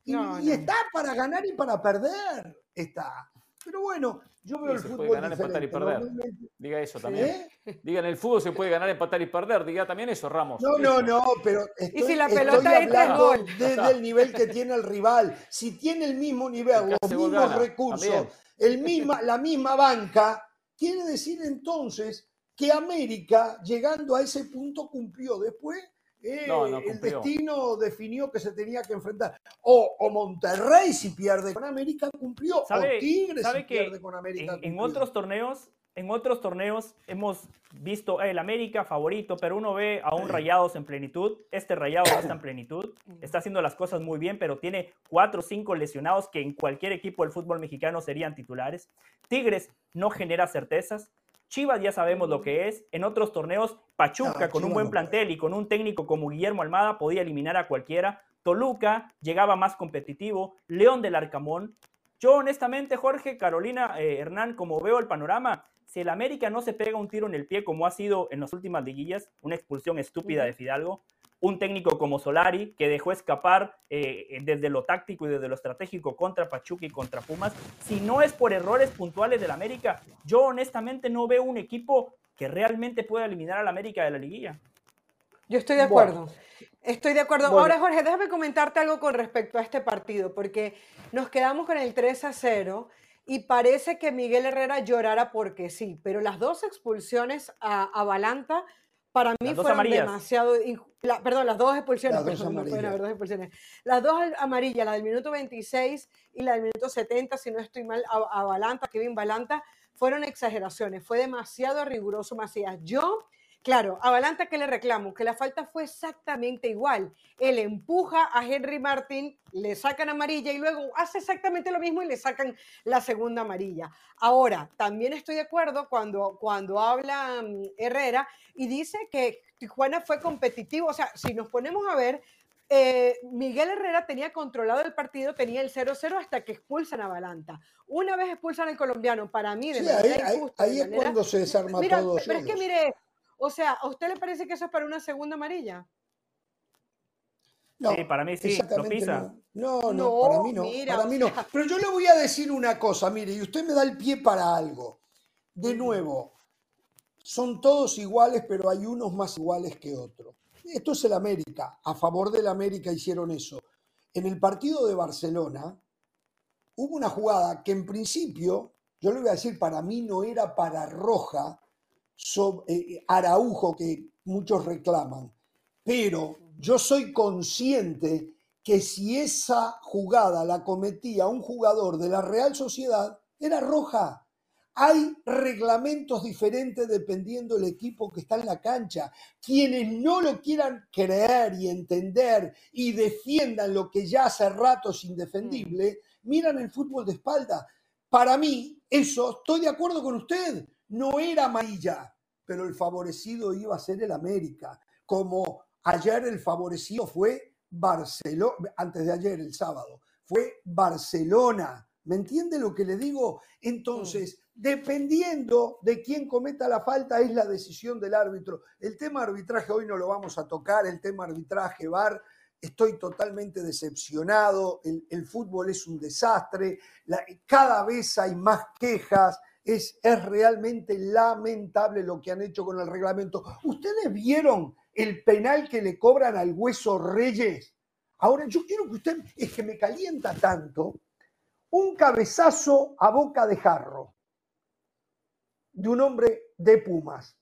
y, No, y está para ganar y para perder. Está. Pero bueno, yo veo Sí, el se fútbol puede ganar, empatar y perder. Normalmente- Diga eso también. ¿Eh? Diga, en el fútbol se puede ganar, empatar y perder. Diga también eso, Ramos. No, no, no, pero estoy, si la pelota entra, gol. desde el nivel que tiene el rival. Si tiene el mismo El nivel, los mismos gana, recursos, también. el misma, la misma banca, quiere decir entonces que América, llegando a ese punto, cumplió. Después, eh, No, no el destino definió que se tenía que enfrentar. O, o Monterrey, si pierde con América, cumplió. ¿Sabe- o Tigre, sabe si que pierde con América. En, otros torneos, en otros torneos hemos visto el América favorito, pero uno ve a un Rayados en plenitud. Este Rayado no está en plenitud. Está haciendo las cosas muy bien, pero tiene cuatro o cinco lesionados que en cualquier equipo del fútbol mexicano serían titulares. Tigres no genera certezas. Chivas ya sabemos lo que es. En otros torneos, Pachuca No, con un buen no plantel y con un técnico como Guillermo Almada podía eliminar a cualquiera. Toluca llegaba más competitivo. León del Arcamón yo honestamente, Jorge, Carolina, eh, Hernán, como veo el panorama, si el América no se pega un tiro en el pie como ha sido en las últimas liguillas, una expulsión estúpida de Fidalgo, un técnico como Solari que dejó escapar eh, desde lo táctico y desde lo estratégico contra Pachuca y contra Pumas, si no es por errores puntuales del América, yo honestamente no veo un equipo que realmente pueda eliminar al América de la liguilla. Yo estoy de Bueno. acuerdo. Estoy de acuerdo. Bueno. Ahora, Jorge, déjame comentarte algo con respecto a este partido, porque nos quedamos con el 3 a 0 y parece que Miguel Herrera llorara porque sí, pero las dos expulsiones a, a Balanta para mí fueron amarillas. demasiado. la- perdón, las dos expulsiones. Las dos perdón, no pueden amarillas. haber dos expulsiones. Las dos amarillas, la del minuto 26 y la del minuto 70, si no estoy mal, a, a Balanta, Kevin Balanta, fueron exageraciones. Fue demasiado riguroso Macías. Yo. Claro, a Balanta que le reclamo, que la falta fue exactamente igual. Él empuja a Henry Martin, le sacan amarilla y luego hace exactamente lo mismo y le sacan la segunda amarilla. Ahora, también estoy de acuerdo cuando, cuando habla mm, Herrera y dice que Tijuana fue competitivo. O sea, si nos ponemos a ver, eh, Miguel Herrera tenía controlado el partido, tenía el 0-0 hasta que expulsan a Balanta. Una vez expulsan al colombiano, para mí, de Sí, ahí, manera ahí- injusta, de ahí es manera- cuando se desarma Mira, todo. pero es que mire, o sea, ¿a usted le parece que eso es para una segunda amarilla? No, Sí, para mí sí, lo pisa. No, no, no, No, para mí no. mira, para mí no. sea- Pero yo le voy a decir una cosa, mire, y usted me da el pie para algo. De nuevo, son todos iguales, pero hay unos más iguales que otros. Esto es el América. A favor del América hicieron eso. En el partido de Barcelona hubo una jugada que en principio, yo le voy a decir, para mí no era para Roja, so- eh, Araujo, que muchos reclaman. Pero yo soy consciente que si esa jugada la cometía un jugador de la Real Sociedad, era roja. Hay reglamentos diferentes dependiendo del equipo que está en la cancha. Quienes no lo quieran creer y entender y defiendan lo que ya hace rato es indefendible, miran el fútbol de espalda. Para mí, eso, estoy de acuerdo con usted, no era amarilla, pero el favorecido iba a ser el América. Como ayer el favorecido fue Barcelona, antes de ayer, el sábado, fue Barcelona. ¿Me entiende lo que le digo? Entonces, dependiendo de quién cometa la falta, es la decisión del árbitro. El tema arbitraje hoy no lo vamos a tocar, el tema arbitraje VAR. Estoy totalmente decepcionado, el, el fútbol es un desastre, la- cada vez hay más quejas, es, es realmente lamentable lo que han hecho con el reglamento. ¿Ustedes vieron el penal que le cobran al hueso Reyes? Ahora, yo quiero que usted, es que me calienta tanto, un cabezazo a boca de jarro. de un hombre de Pumas.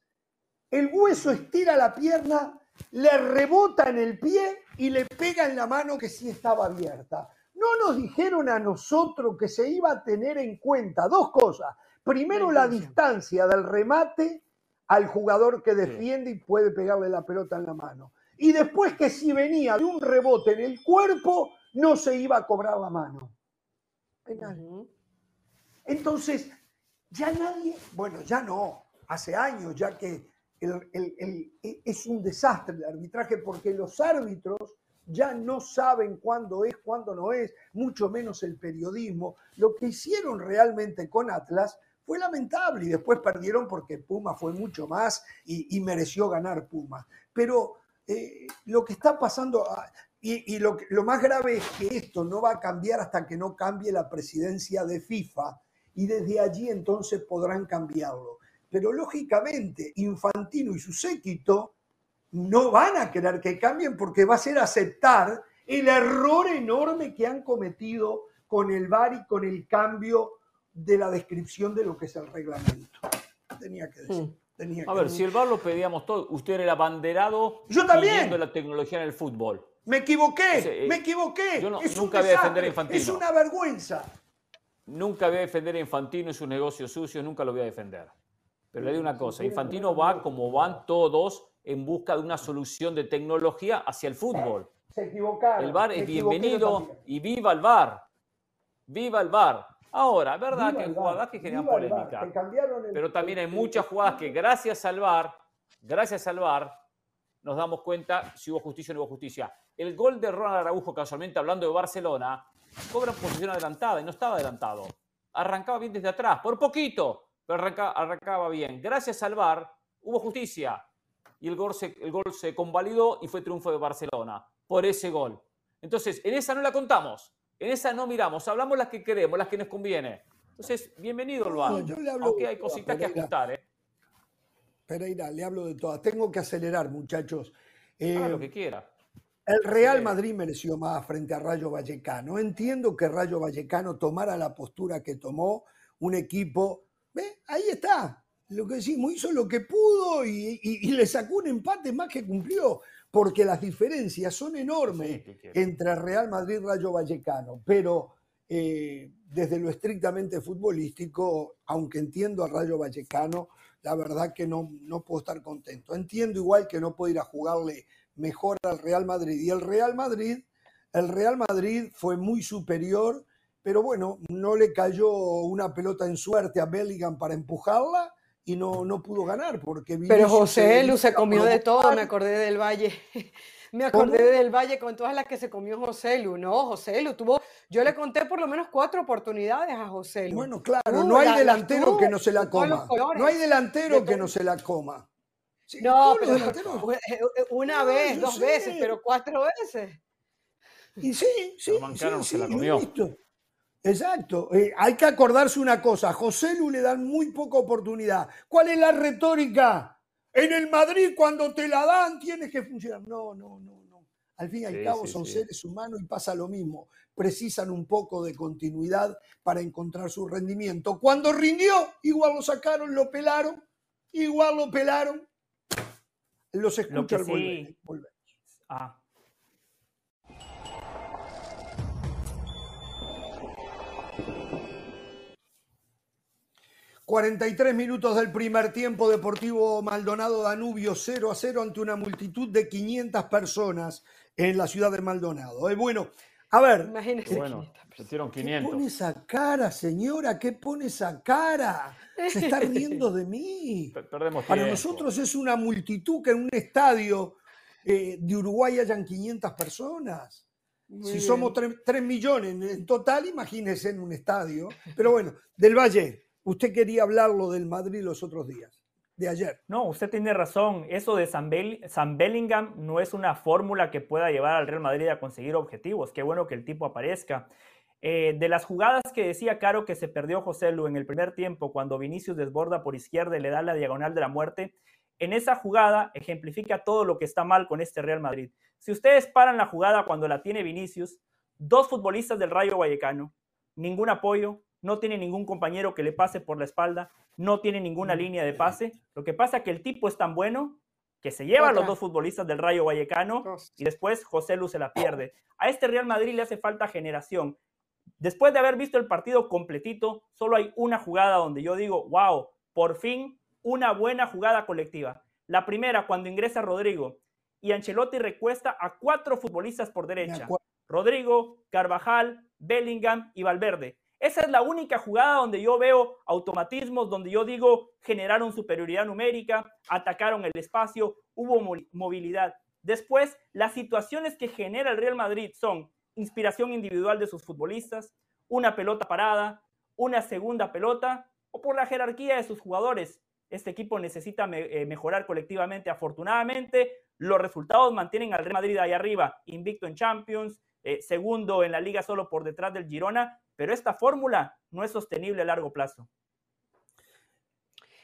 El hueso estira la pierna, le rebota en el pie y le pega en la mano que sí estaba abierta. No nos dijeron a nosotros que se iba a tener en cuenta dos cosas. Primero, la distancia del remate al jugador que defiende y puede pegarle la pelota en la mano. Y después que si venía de un rebote en el cuerpo, no se iba a cobrar la mano. Penal. Entonces, ya nadie, bueno, ya no, hace años ya que e, es un desastre el arbitraje porque los árbitros ya no saben cuándo es, cuándo no es, mucho menos el periodismo. Lo que hicieron realmente con Atlas fue lamentable y después perdieron porque Puma fue mucho más y, mereció ganar Puma. Pero eh, lo que está pasando, ah, y, lo, lo, más grave es que esto no va a cambiar hasta que no cambie la presidencia de FIFA y desde allí entonces podrán cambiarlo. Pero lógicamente, Infantino y su séquito no van a querer que cambien porque va a ser aceptar el error enorme que han cometido con el VAR y con el cambio de la descripción de lo que es el reglamento. Tenía que decir. Hmm. a ver, si el VAR lo pedíamos todo, usted era el abanderado Yo también. la tecnología en el fútbol. Me equivoqué, me equivoqué. Yo nunca voy a defender a Infantino. Es una vergüenza. Nunca voy a defender a Infantino y sus negocios sucios, nunca lo voy a defender. Pero le digo una cosa, Infantino va como van todos en busca de una solución de tecnología hacia el fútbol. Se equivocaron. El VAR es bienvenido y viva el VAR. Viva el VAR. Ahora, verdad que hay jugadas que generan polémica. Pero también hay muchas jugadas que gracias al VAR, gracias al VAR, nos damos cuenta si hubo justicia o no hubo justicia. El gol de Ronald Araujo, casualmente hablando de Barcelona, cobra posición adelantada y no estaba adelantado. Arrancaba bien desde atrás, por poquito, pero arrancaba, bien. Gracias al VAR hubo justicia y el gol, se, el gol se convalidó y fue triunfo de Barcelona por ese gol. Entonces, en esa no la contamos, en esa no miramos, hablamos las que queremos, las que nos conviene. Entonces, bienvenido al VAR, aunque hay cositas que ajustar. ¿eh? Pereira, le hablo de todas. Tengo que acelerar, muchachos. Eh, lo que quiera. El Real Madrid mereció más frente a Rayo Vallecano. Entiendo que Rayo Vallecano tomara la postura que tomó un equipo. ¿Ve? Ahí está. Lo que decimos, hizo lo que pudo y, le sacó un empate más que cumplió, porque las diferencias son enormes entre Real Madrid y Rayo Vallecano. Pero eh, desde lo estrictamente futbolístico, aunque entiendo a Rayo Vallecano, la verdad que no, no puedo estar contento. Entiendo igual que no puedo ir a jugarle mejor al Real Madrid. Y el Real Madrid, el Real Madrid fue muy superior, pero bueno, no le cayó una pelota en suerte a Bellingham para empujarla y no, no pudo ganar porque Pero José Lu se comió de todo, me acordé del Valle. Me acordé del Valle con todas las que se comió José Lu. No, José Lu tuvo, yo le conté por lo menos cuatro oportunidades a José Lu. Bueno, claro, no hay delantero que no se la coma. No hay delantero que no se la coma no, pero eh, eh, una vez, dos veces, pero cuatro veces. Y sí, sí, sí, Exacto. Eh, hay que acordarse una cosa. A José Lu le dan muy poca oportunidad. ¿Cuál es la retórica? En el Madrid, cuando te la dan, tienes que funcionar. No, no, no, no. Al fin y al cabo son seres humanos y pasa lo mismo. Precisan un poco de continuidad para encontrar su rendimiento. Cuando rindió, igual lo sacaron, lo pelaron, igual lo pelaron los escucha al sí. Ah. 43 minutos del primer tiempo Deportivo Maldonado Danubio 0 a 0 ante una multitud de 500 personas en la ciudad de Maldonado. Eh, bueno, a ver. Imagínese. Bueno, se 500. ¿Qué pone esa cara, señora? ¿Qué pone esa cara? Se está riendo de mí. Perdemos Para nosotros es una multitud que en un estadio eh, de Uruguay hayan 500 personas. si somos 3, millones en total, imagínese en un estadio. Pero bueno, del Valle, usted quería hablarlo del Madrid los otros días de ayer. No, usted tiene razón. Eso de San, Bellingham no es una fórmula que pueda llevar al Real Madrid a conseguir objetivos. Qué bueno que el tipo aparezca. Eh, de las jugadas que decía Caro que se perdió José Lu en el primer tiempo, cuando Vinicius desborda por izquierda y le da la diagonal de la muerte, en esa jugada ejemplifica todo lo que está mal con este Real Madrid. Si ustedes paran la jugada cuando la tiene Vinicius, dos futbolistas del Rayo Vallecano, ningún apoyo, no tiene ningún compañero que le pase por la espalda, no tiene ninguna línea de pase. Lo que pasa es que el tipo es tan bueno que se lleva a los dos futbolistas del Rayo Vallecano y después José Lu se la pierde. A este Real Madrid le hace falta generación. Después de haber visto el partido completito, solo hay una jugada donde yo digo, wow, por fin una buena jugada colectiva. La primera, cuando ingresa Rodrigo y Ancelotti recuesta a cuatro futbolistas por derecha. Rodrigo, Carvajal, Bellingham y Valverde. Esa es la única jugada donde yo veo automatismos, donde yo digo generaron superioridad numérica, atacaron el espacio, hubo mo- movilidad. Después, las situaciones que genera el Real Madrid son inspiración individual de sus futbolistas, una pelota parada, una segunda pelota o por la jerarquía de sus jugadores. Este equipo necesita eh, mejorar colectivamente. Afortunadamente, los resultados mantienen al Real Madrid ahí arriba, invicto en Champions, eh, segundo en la liga solo por detrás del Girona, pero esta fórmula no es sostenible a largo plazo.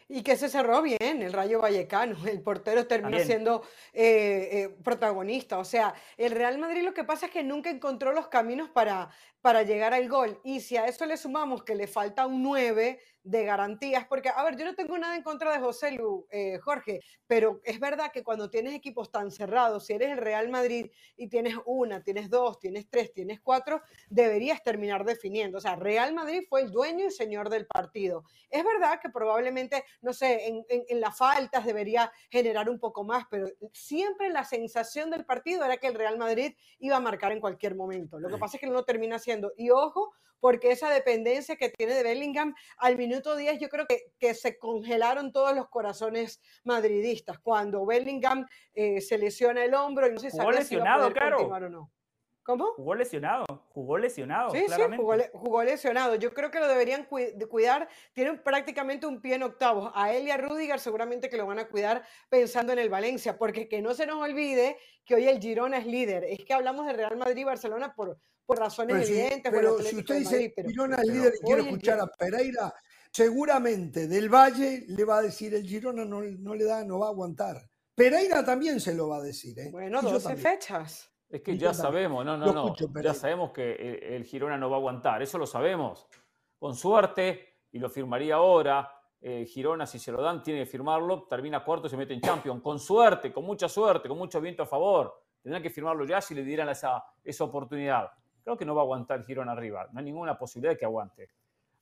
Y que se cerró bien el Rayo Vallecano. El portero terminó También. siendo eh, eh, protagonista. O sea, el Real Madrid lo que pasa es que nunca encontró los caminos para, para llegar al gol. Y si a eso le sumamos que le falta un 9 de garantías, porque, a ver, yo no tengo nada en contra de José Lu, eh, Jorge, pero es verdad que cuando tienes equipos tan cerrados, si eres el Real Madrid y tienes una, tienes dos, tienes tres, tienes cuatro, deberías terminar definiendo. O sea, Real Madrid fue el dueño y señor del partido. Es verdad que probablemente, no sé, en, en- en las faltas debería generar un poco más, pero siempre la sensación del partido era que el Real Madrid iba a marcar en cualquier momento. Lo que pasa es que no lo termina haciendo. Y ojo, porque esa dependencia que tiene de Bellingham, al minuto 10 yo creo que, que se congelaron todos los corazones madridistas. Cuando Bellingham eh, se lesiona el hombro y no se Jugó sabía si iba a lesionado, continuar o no. ¿Cómo? Jugó lesionado, jugó lesionado. Sí, sí, claramente. jugó, le- jugó lesionado. Yo creo que lo deberían cui- de cuidar. Tienen prácticamente un pie en octavos. A él y a Rudiger seguramente que lo van a cuidar pensando en el Valencia, porque que no se nos olvide que hoy el Girona es líder. Es que hablamos de Real Madrid y Barcelona por, por razones Pero si, evidentes. por el pero si usted dice Madrid, pero- Girona es pero líder y quiero escuchar a Pereira, seguramente del Valle le va a decir el Girona no, no le da, no va a aguantar. Pereira también se lo va a decir. ¿eh? Bueno, Y yo 12 también. fechas. Es que Y ya sabemos, no, no, no. escucho, Ya sabemos que el, el Girona no va a aguantar, eso lo sabemos. Con suerte, y lo firmaría ahora, eh, Girona, si se lo dan, tiene que firmarlo, termina cuarto y se mete en Champions. Con suerte, con mucha suerte, con mucho viento a favor. Tendrán que firmarlo ya si le dieran esa, esa oportunidad. Creo que no va a aguantar Girona arriba. No hay ninguna posibilidad de que aguante.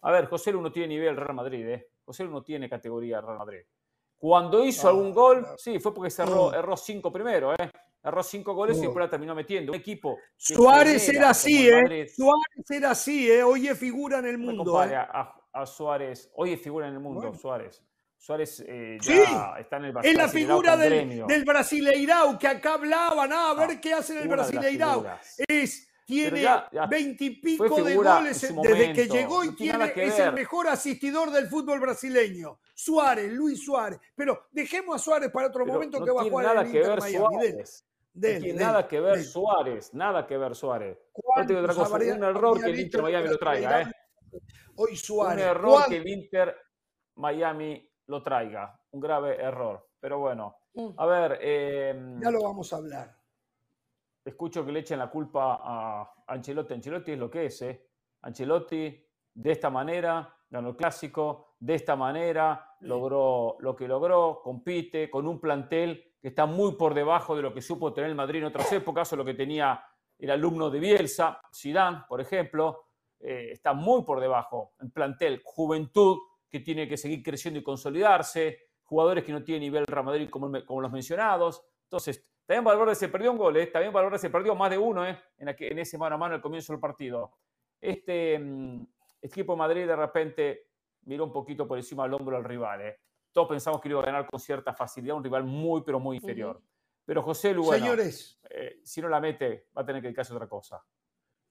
A ver, José Lu no tiene nivel Real Madrid, ¿eh? José Lu no tiene categoría Real Madrid. Cuando hizo No, algún gol, no. sí, fue porque cerró, No. erró cinco primero, ¿eh? Erró cinco goles y después la terminó metiendo. Un equipo. Suárez era así, ¿eh? Madrid. Suárez era así, ¿eh? Hoy es figura en el mundo. ¿eh? a, Suárez. Hoy es figura en el mundo, Bueno. Suárez. Suárez eh, Sí, ya está en el Es la figura del, del Brasileirao que acá hablaban. Ah, a ver Ah, qué hace en el Brasileirao. Es, tiene veintipico de goles en desde que llegó y No tiene que es el mejor asistidor del fútbol brasileño. Suárez, Luis Suárez. Pero dejemos a Suárez para otro Pero momento no que va a jugar nada en el que Inter ver Miami. Suárez. Dele, dele, nada que ver. Suárez. Nada que ver Suárez. No te digo otra ¿Cuántos cosa. habría- Un error que el Inter Miami lo traiga, ¿eh? Hoy Un Suárez. error ¿Cuántos? que el Inter Miami lo traiga. Un grave error. Pero bueno. Mm. A ver, eh, Ya lo vamos a hablar. Escucho que le echen la culpa a Ancelotti. Ancelotti es lo que es, ¿eh? Ancelotti, de esta manera, ganó el clásico, de esta manera, logró lo que logró, compite con un plantel que está muy por debajo de lo que supo tener el Madrid en otras épocas, o lo que tenía el alumno de Bielsa, Zidane, por ejemplo, eh, está muy por debajo en plantel, juventud que tiene que seguir creciendo y consolidarse, jugadores que no tienen nivel Real Madrid como, como los mencionados. Entonces, también Valverde se perdió un gol, ¿eh? también Valverde se perdió más de uno ¿eh? en, aqu- en ese mano a mano al comienzo del partido. Este mm, equipo de Madrid de repente miró un poquito por encima del hombro al rival. ¿eh? Todos pensamos que iba a ganar con cierta facilidad, un rival muy, pero muy inferior. Pero José Lu, bueno, Señores, eh, si no la mete, va a tener que dedicarse a otra cosa.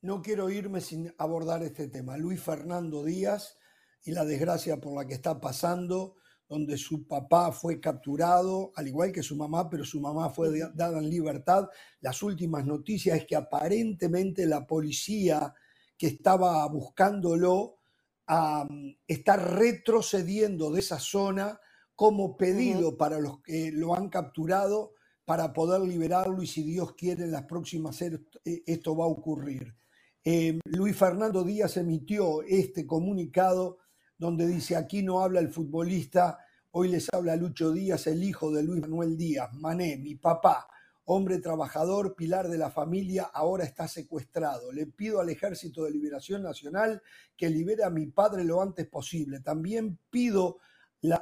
no quiero irme sin abordar este tema. Luis Fernando Díaz y la desgracia por la que está pasando, donde su papá fue capturado, al igual que su mamá, pero su mamá fue dada en libertad. Las últimas noticias es que aparentemente la policía que estaba buscándolo está retrocediendo de esa zona como pedido para los que lo han capturado para poder liberarlo y si Dios quiere en las próximas eh, esto va a ocurrir. Eh, Luis Fernando Díaz emitió este comunicado donde dice, aquí no habla el futbolista, hoy les habla Lucho Díaz, el hijo de Luis Manuel Díaz, Mané, mi papá, hombre trabajador, pilar de la familia, ahora está secuestrado. Le pido al Ejército de Liberación Nacional que libere a mi padre lo antes posible. También pido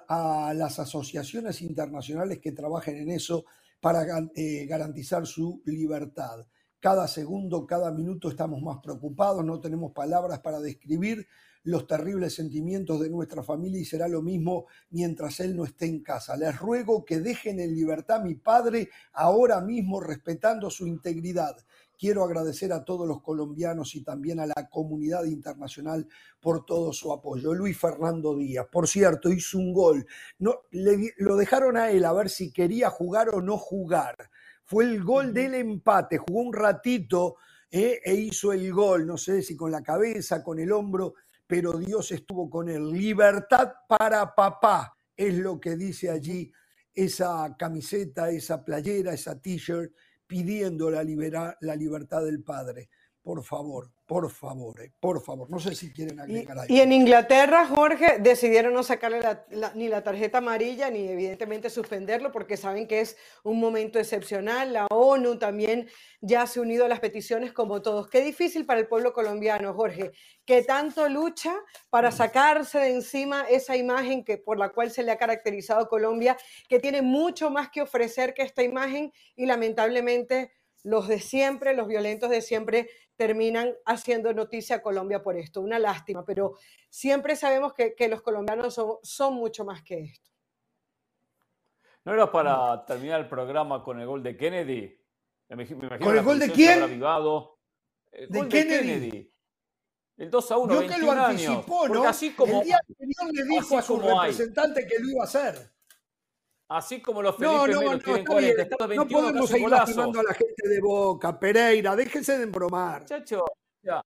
a las asociaciones internacionales que trabajen en eso para eh, garantizar su libertad. Cada segundo, cada minuto estamos más preocupados, no tenemos palabras para describir los terribles sentimientos de nuestra familia y será lo mismo mientras él no esté en casa. Les ruego que dejen en libertad a mi padre ahora mismo respetando su integridad. Quiero agradecer a todos los colombianos y también a la comunidad internacional por todo su apoyo. Luis Fernando Díaz, por cierto, hizo un gol. No, lo dejaron a él a ver si quería jugar o no jugar. Fue el gol del empate, jugó un ratito eh, e hizo el gol, no sé si con la cabeza, con el hombro, pero Dios estuvo con él. Libertad para papá es lo que dice allí esa camiseta, esa playera, esa t-shirt pidiendo la, la libertad del Padre. Por favor, por favor, eh, por favor. No sé si quieren agregar algo. Y en Inglaterra, Jorge, decidieron no sacarle ni la tarjeta amarilla ni evidentemente suspenderlo porque saben que es un momento excepcional. La ONU también ya se ha unido a las peticiones como todos. Qué difícil para el pueblo colombiano, Jorge, que tanto lucha para sacarse de encima esa imagen que por la cual se le ha caracterizado Colombia, que tiene mucho más que ofrecer que esta imagen y lamentablemente los de siempre, los violentos de siempre, terminan haciendo noticia a Colombia por esto. Una lástima, pero siempre sabemos que, los colombianos son, mucho más que esto. ¿No era para terminar el programa con el gol de Kennedy? ¿Con el gol de quién? ¿De Kennedy? El 2 a 1, Yo que lo anticipó, ¿no? Así como, el día anterior le dijo a su representante que lo iba a hacer. Así como los Felipe no, no, no, tienen 40, está 21, no podemos seguir lastimando a la gente de Boca, Pereira, déjense de embromar. Chacho, ya,